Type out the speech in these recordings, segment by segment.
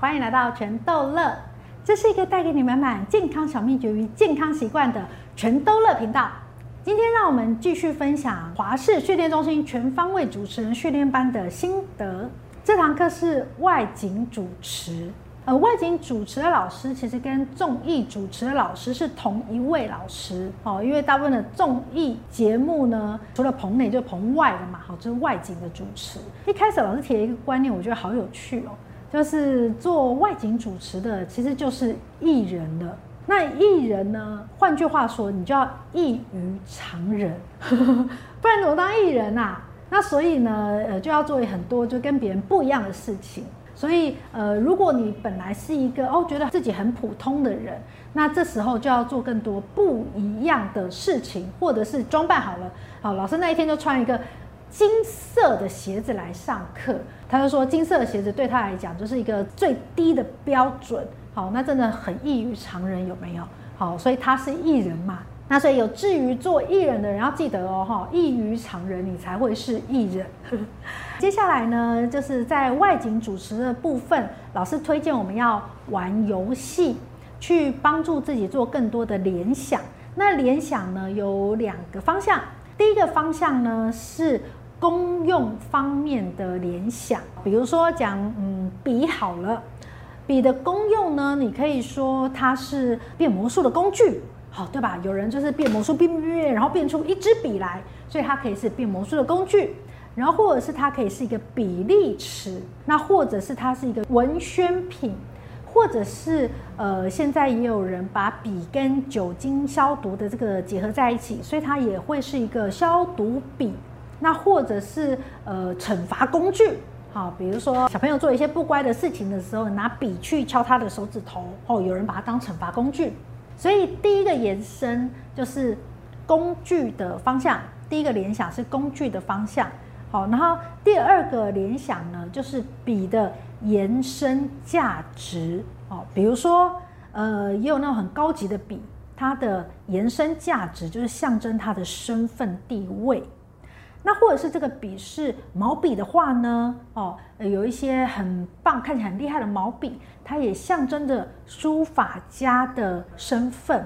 欢迎来到全豆乐，这是一个带给你满满健康小秘诀与健康习惯的全豆乐频道。今天让我们继续分享华视训练中心全方位主持人训练班的心得。这堂课是外景主持。呃，外景主持的老师其实跟综艺主持的老师是同一位老师哦，因为大部分的综艺节目呢，除了棚内就棚外的嘛，好，就是外景的主持。一开始老师提了一个观念，我觉得好有趣哦，就是做外景主持的其实就是艺人了。那艺人呢，换句话说，你就要异于常人，不然怎么当艺人啊？那所以呢，呃，就要做很多就跟别人不一样的事情。所以，呃，如果你本来是一个哦，觉得自己很普通的人，那这时候就要做更多不一样的事情，或者是装扮好了。好，老师那一天就穿一个金色的鞋子来上课，他就说金色的鞋子对他来讲就是一个最低的标准。好，那真的很异于常人，有没有？好，所以他是艺人嘛。那所以有志于做艺人的人要记得哦，哈，异于常人，你才会是艺人。接下来呢，就是在外景主持的部分，老师推荐我们要玩游戏，去帮助自己做更多的联想。那联想呢，有两个方向，第一个方向呢是公用方面的联想，比如说讲，嗯，笔好了，笔的功用呢，你可以说它是变魔术的工具。好，对吧？有人就是变魔术，变变变，然后变出一支笔来，所以它可以是变魔术的工具。然后或者是它可以是一个比例尺，那或者是它是一个文宣品，或者是呃，现在也有人把笔跟酒精消毒的这个结合在一起，所以它也会是一个消毒笔。那或者是呃，惩罚工具。好，比如说小朋友做一些不乖的事情的时候，拿笔去敲他的手指头，哦，有人把它当惩罚工具。所以第一个延伸就是工具的方向，第一个联想是工具的方向，好，然后第二个联想呢，就是笔的延伸价值，哦，比如说，呃，也有那种很高级的笔，它的延伸价值就是象征它的身份地位。那或者是这个笔是毛笔的话呢？哦，有一些很棒、看起来很厉害的毛笔，它也象征着书法家的身份。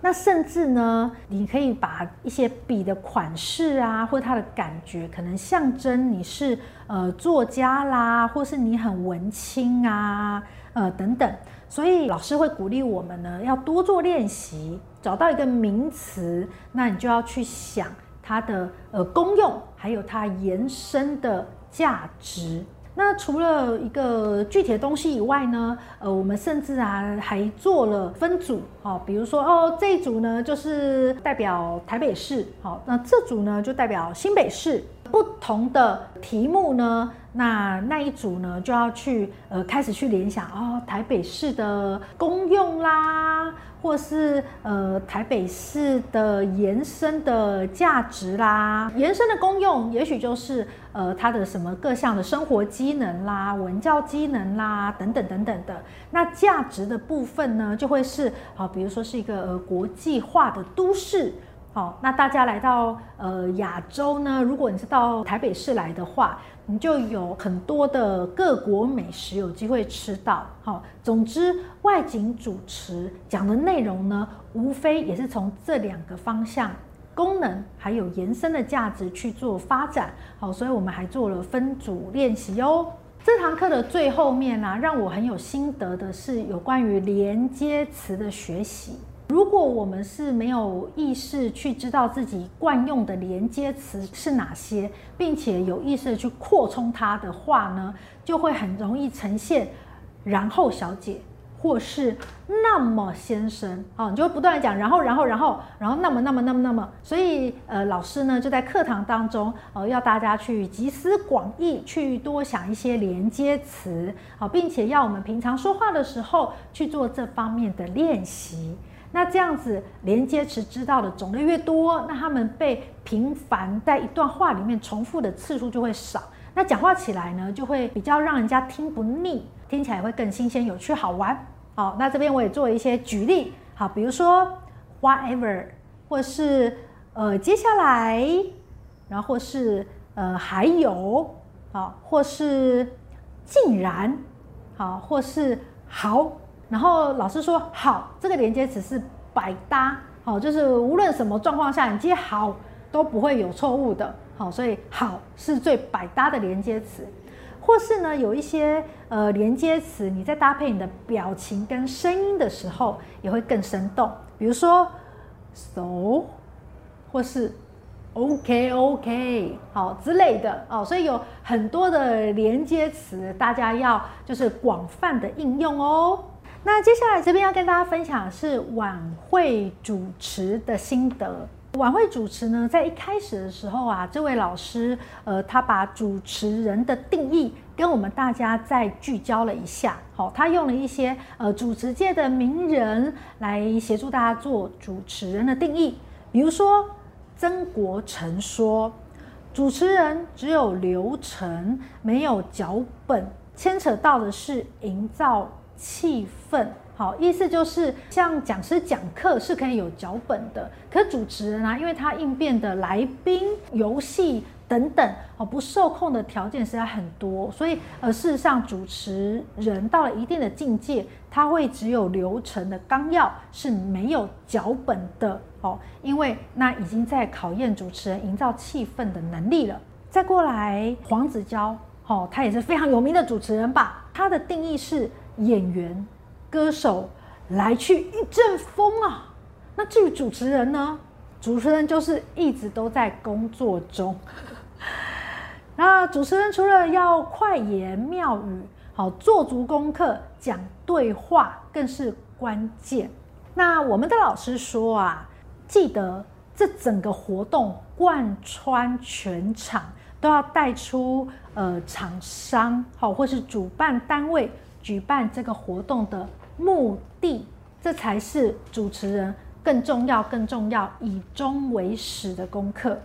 那甚至呢，你可以把一些笔的款式啊，或它的感觉，可能象征你是呃作家啦，或是你很文青啊，呃等等。所以老师会鼓励我们呢，要多做练习，找到一个名词，那你就要去想。它的呃功用，还有它延伸的价值。那除了一个具体的东西以外呢，呃，我们甚至啊还做了分组，哦，比如说哦这一组呢就是代表台北市，好，那这组呢就代表新北市。不同的题目呢，那那一组呢就要去呃开始去联想哦，台北市的功用啦，或是呃台北市的延伸的价值啦，延伸的功用也许就是呃它的什么各项的生活机能啦、文教机能啦等等等等的。那价值的部分呢，就会是好，比如说是一个呃国际化的都市。好，那大家来到呃亚洲呢，如果你是到台北市来的话，你就有很多的各国美食有机会吃到。好，总之外景主持讲的内容呢，无非也是从这两个方向，功能还有延伸的价值去做发展。好，所以我们还做了分组练习哦。这堂课的最后面呢、啊，让我很有心得的是有关于连接词的学习。如果我们是没有意识去知道自己惯用的连接词是哪些，并且有意识去扩充它的话呢，就会很容易呈现“然后小姐”或是“那么先生”哦，你就会不断的讲“然后，然后，然后，然后那么，那么，那么，那么”。所以，呃，老师呢就在课堂当中，呃，要大家去集思广益，去多想一些连接词，好，并且要我们平常说话的时候去做这方面的练习。那这样子连接词知道的种类越多，那他们被频繁在一段话里面重复的次数就会少。那讲话起来呢，就会比较让人家听不腻，听起来会更新鲜、有趣、好玩。好，那这边我也做一些举例。好，比如说 whatever，或是呃接下来，然后是呃还有，好，或是竟然。好，或是好，然后老师说好，这个连接词是百搭，好，就是无论什么状况下你接好都不会有错误的，好，所以好是最百搭的连接词。或是呢，有一些呃连接词，你在搭配你的表情跟声音的时候，也会更生动。比如说，so，或是 OK OK，好之类的哦。所以有很多的连接词，大家要就是广泛的应用哦。那接下来这边要跟大家分享的是晚会主持的心得。晚会主持呢，在一开始的时候啊，这位老师，呃，他把主持人的定义跟我们大家再聚焦了一下。好，他用了一些呃主持界的名人来协助大家做主持人的定义。比如说，曾国成说，主持人只有流程，没有脚本，牵扯到的是营造气氛。好，意思就是像讲师讲课是可以有脚本的，可主持人啊，因为他应变的来宾、游戏等等，哦，不受控的条件实在很多，所以呃，事实上主持人到了一定的境界，他会只有流程的纲要，是没有脚本的哦，因为那已经在考验主持人营造气氛的能力了。再过来，黄子佼，哦，他也是非常有名的主持人吧？他的定义是演员。歌手来去一阵风啊，那至于主持人呢？主持人就是一直都在工作中。那主持人除了要快言妙语，好做足功课，讲对话更是关键。那我们的老师说啊，记得这整个活动贯穿全场，都要带出呃厂商好或是主办单位。举办这个活动的目的，这才是主持人更重要、更重要、以终为始的功课。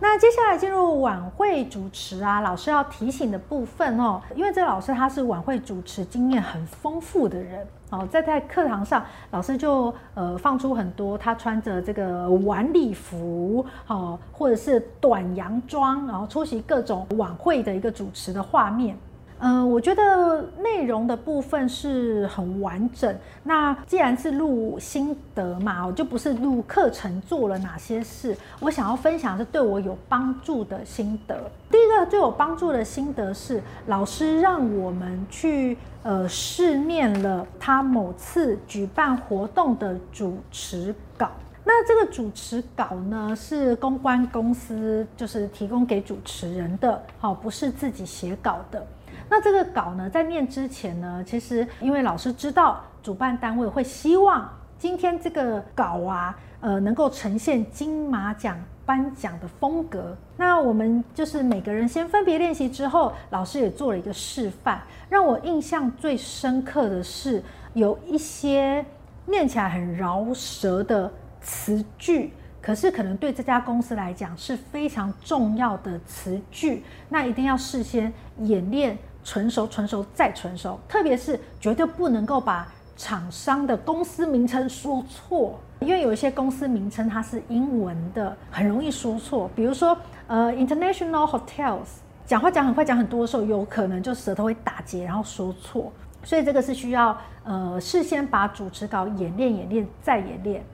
那接下来进入晚会主持啊，老师要提醒的部分哦，因为这老师他是晚会主持经验很丰富的人哦，在在课堂上，老师就呃放出很多他穿着这个晚礼服哦，或者是短洋装，然后出席各种晚会的一个主持的画面。嗯、我觉得内容的部分是很完整。那既然是录心得嘛，我就不是录课程做了哪些事。我想要分享是对我有帮助的心得。第一个最有帮助的心得是，老师让我们去呃试念了他某次举办活动的主持稿。那这个主持稿呢，是公关公司就是提供给主持人的，好，不是自己写稿的。那这个稿呢，在念之前呢，其实因为老师知道主办单位会希望今天这个稿啊，呃，能够呈现金马奖颁奖的风格。那我们就是每个人先分别练习之后，老师也做了一个示范。让我印象最深刻的是，有一些念起来很饶舌的词句，可是可能对这家公司来讲是非常重要的词句，那一定要事先演练。纯熟，纯熟再纯熟，特别是绝对不能够把厂商的公司名称说错，因为有一些公司名称它是英文的，很容易说错。比如说，呃，International Hotels，讲话讲很快，讲很多的时候，有可能就舌头会打结，然后说错。所以这个是需要呃事先把主持稿演练、演练再演练，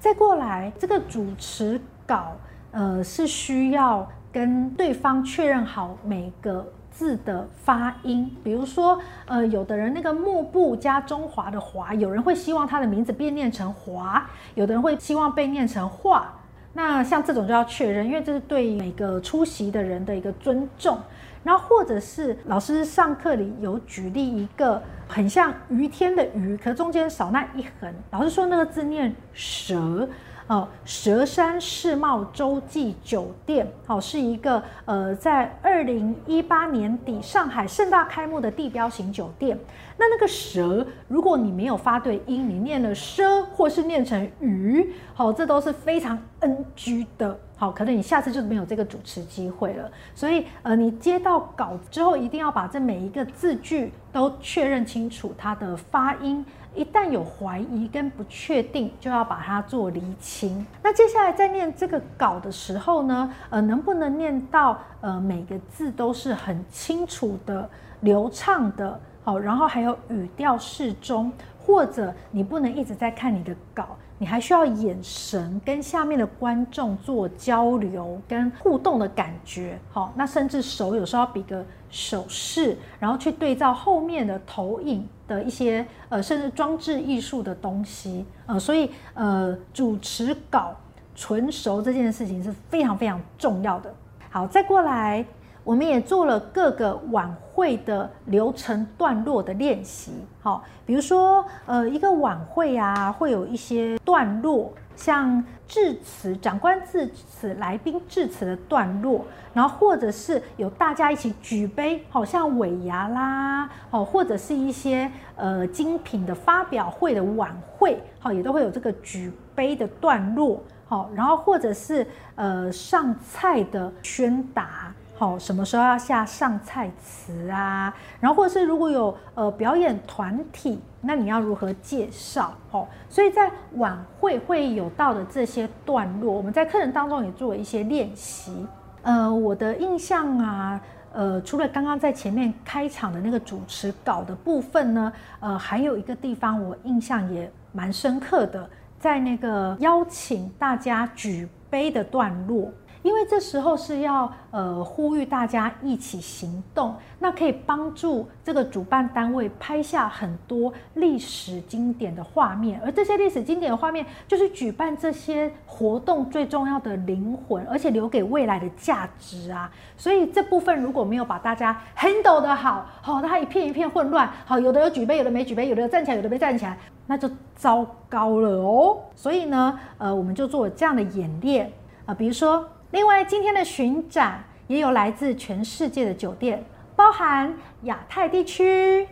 再过来这个主持稿呃是需要跟对方确认好每个。字的发音，比如说，呃，有的人那个幕布加中华的华，有人会希望他的名字被念成华，有的人会希望被念成华。那像这种就要确认，因为这是对每个出席的人的一个尊重。然后或者是老师上课里有举例一个很像于天的于，可中间少那一横，老师说那个字念蛇。哦，佘山世贸洲际酒店，哦，是一个呃，在二零一八年底上海盛大开幕的地标型酒店。那那个蛇，如果你没有发对音，你念了蛇，或是念成鱼，好，这都是非常 NG 的。好，可能你下次就没有这个主持机会了。所以，呃，你接到稿之后，一定要把这每一个字句都确认清楚它的发音。一旦有怀疑跟不确定，就要把它做厘清。那接下来在念这个稿的时候呢，呃，能不能念到呃每个字都是很清楚的、流畅的，好，然后还有语调适中，或者你不能一直在看你的稿，你还需要眼神跟下面的观众做交流跟互动的感觉。好，那甚至手有时候要比个手势，然后去对照后面的投影的一些呃，甚至装置艺术的东西。呃，所以呃，主持稿纯熟这件事情是非常非常重要的。好，再过来。我们也做了各个晚会的流程段落的练习，好，比如说，呃，一个晚会啊，会有一些段落，像致辞、长官致辞、来宾致辞的段落，然后或者是有大家一起举杯，好像尾牙啦，好，或者是一些呃精品的发表会的晚会，好，也都会有这个举杯的段落，好，然后或者是呃上菜的宣达。好，什么时候要下上菜词啊？然后或者是如果有呃表演团体，那你要如何介绍？哦，所以在晚会会有到的这些段落，我们在课程当中也做了一些练习。呃，我的印象啊，呃，除了刚刚在前面开场的那个主持稿的部分呢，呃，还有一个地方我印象也蛮深刻的，在那个邀请大家举杯的段落。因为这时候是要呃呼吁大家一起行动，那可以帮助这个主办单位拍下很多历史经典的画面，而这些历史经典的画面就是举办这些活动最重要的灵魂，而且留给未来的价值啊。所以这部分如果没有把大家 handle 得好，好，它一片一片混乱，好，有的有举杯，有的没举杯，有的有站起来，有的没站起来，那就糟糕了哦。所以呢，呃，我们就做了这样的演练啊，比如说。另外，今天的巡展也有来自全世界的酒店，包含亚太地区、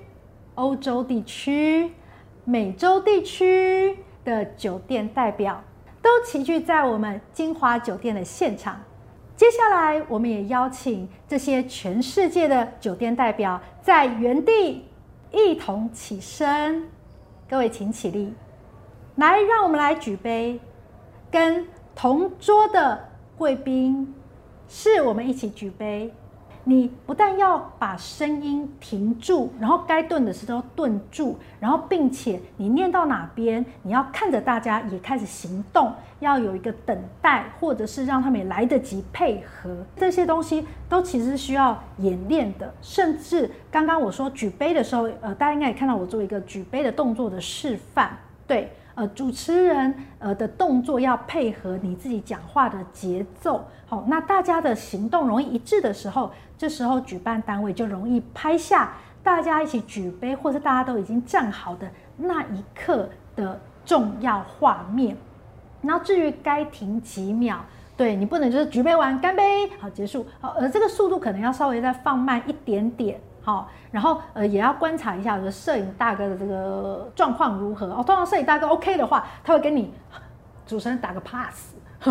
欧洲地区、美洲地区的酒店代表，都齐聚在我们金华酒店的现场。接下来，我们也邀请这些全世界的酒店代表在原地一同起身。各位请起立，来，让我们来举杯，跟同桌的。贵宾，是我们一起举杯。你不但要把声音停住，然后该顿的时候顿住，然后并且你念到哪边，你要看着大家也开始行动，要有一个等待，或者是让他们也来得及配合。这些东西都其实是需要演练的。甚至刚刚我说举杯的时候，呃，大家应该也看到我做一个举杯的动作的示范，对。呃，主持人呃的动作要配合你自己讲话的节奏，好，那大家的行动容易一致的时候，这时候举办单位就容易拍下大家一起举杯，或是大家都已经站好的那一刻的重要画面。然后至于该停几秒，对，你不能就是举杯完干杯，好，结束，好，而这个速度可能要稍微再放慢一点点。好，然后呃也要观察一下，就是摄影大哥的这个状况如何哦。通常摄影大哥 OK 的话，他会跟你主持人打个 pass。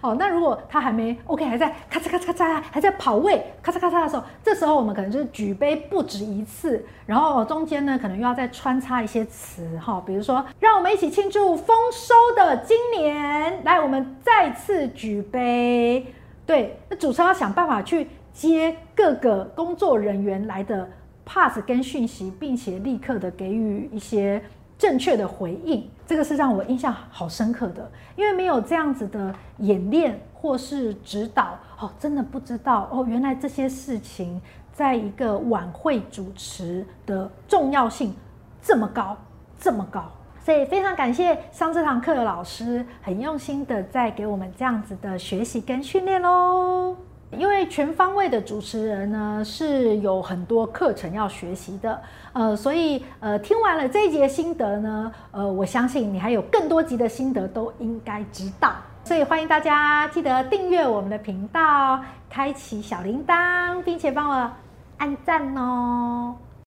哦，那如果他还没 OK，还在咔嚓咔嚓咔嚓，还在跑位咔嚓咔嚓的时候，这时候我们可能就是举杯不止一次，然后中间呢可能又要再穿插一些词哈，比如说让我们一起庆祝丰收的今年，来，我们再次举杯。对，那主持人要想办法去。接各个工作人员来的 pass 跟讯息，并且立刻的给予一些正确的回应，这个是让我印象好深刻的。因为没有这样子的演练或是指导，哦，真的不知道哦，原来这些事情在一个晚会主持的重要性这么高，这么高。所以非常感谢上这堂课的老师，很用心的在给我们这样子的学习跟训练喽。因为全方位的主持人呢，是有很多课程要学习的，呃，所以呃听完了这一节心得呢，呃，我相信你还有更多集的心得都应该知道，所以欢迎大家记得订阅我们的频道，开启小铃铛，并且帮我按赞哦。